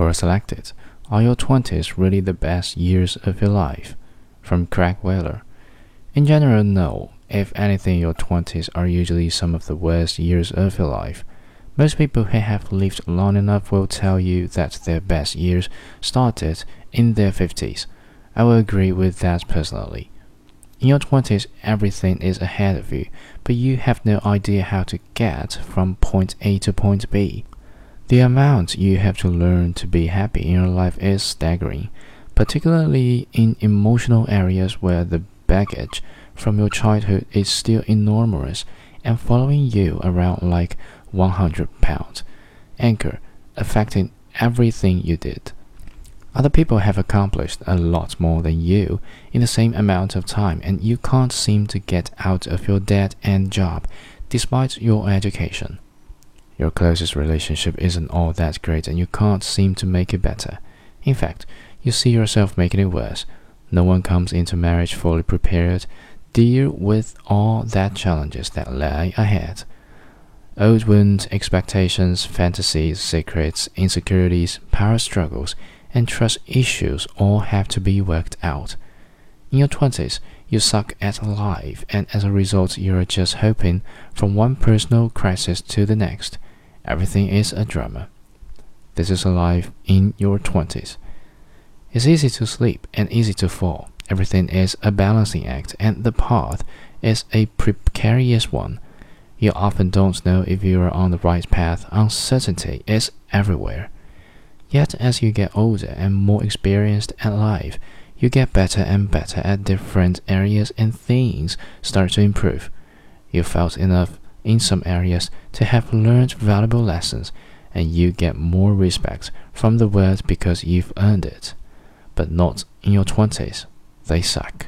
or selected. Are your 20s really the best years of your life? From Craig Wheeler. In general, no. If anything, your 20s are usually some of the worst years of your life. Most people who have lived long enough will tell you that their best years started in their 50s. I will agree with that personally. In your 20s, everything is ahead of you, but you have no idea how to get from point A to point B. The amount you have to learn to be happy in your life is staggering, particularly in emotional areas where the baggage from your childhood is still enormous and following you around like 100 pounds anchor, affecting everything you did. Other people have accomplished a lot more than you in the same amount of time, and you can't seem to get out of your dead end job despite your education. Your closest relationship isn't all that great and you can't seem to make it better. In fact, you see yourself making it worse. No one comes into marriage fully prepared, deal with all that challenges that lie ahead. Old wounds, expectations, fantasies, secrets, insecurities, power struggles, and trust issues all have to be worked out. In your 20s, you suck at life, and as a result, you are just hoping from one personal crisis to the next. Everything is a drama. This is a life in your 20s. It's easy to sleep and easy to fall. Everything is a balancing act, and the path is a precarious one. You often don't know if you are on the right path. Uncertainty is everywhere. Yet, as you get older and more experienced at life, you get better and better at different areas, and things start to improve. You felt enough in some areas to have learned valuable lessons, and you get more respect from the world because you've earned it. But not in your 20s. They suck.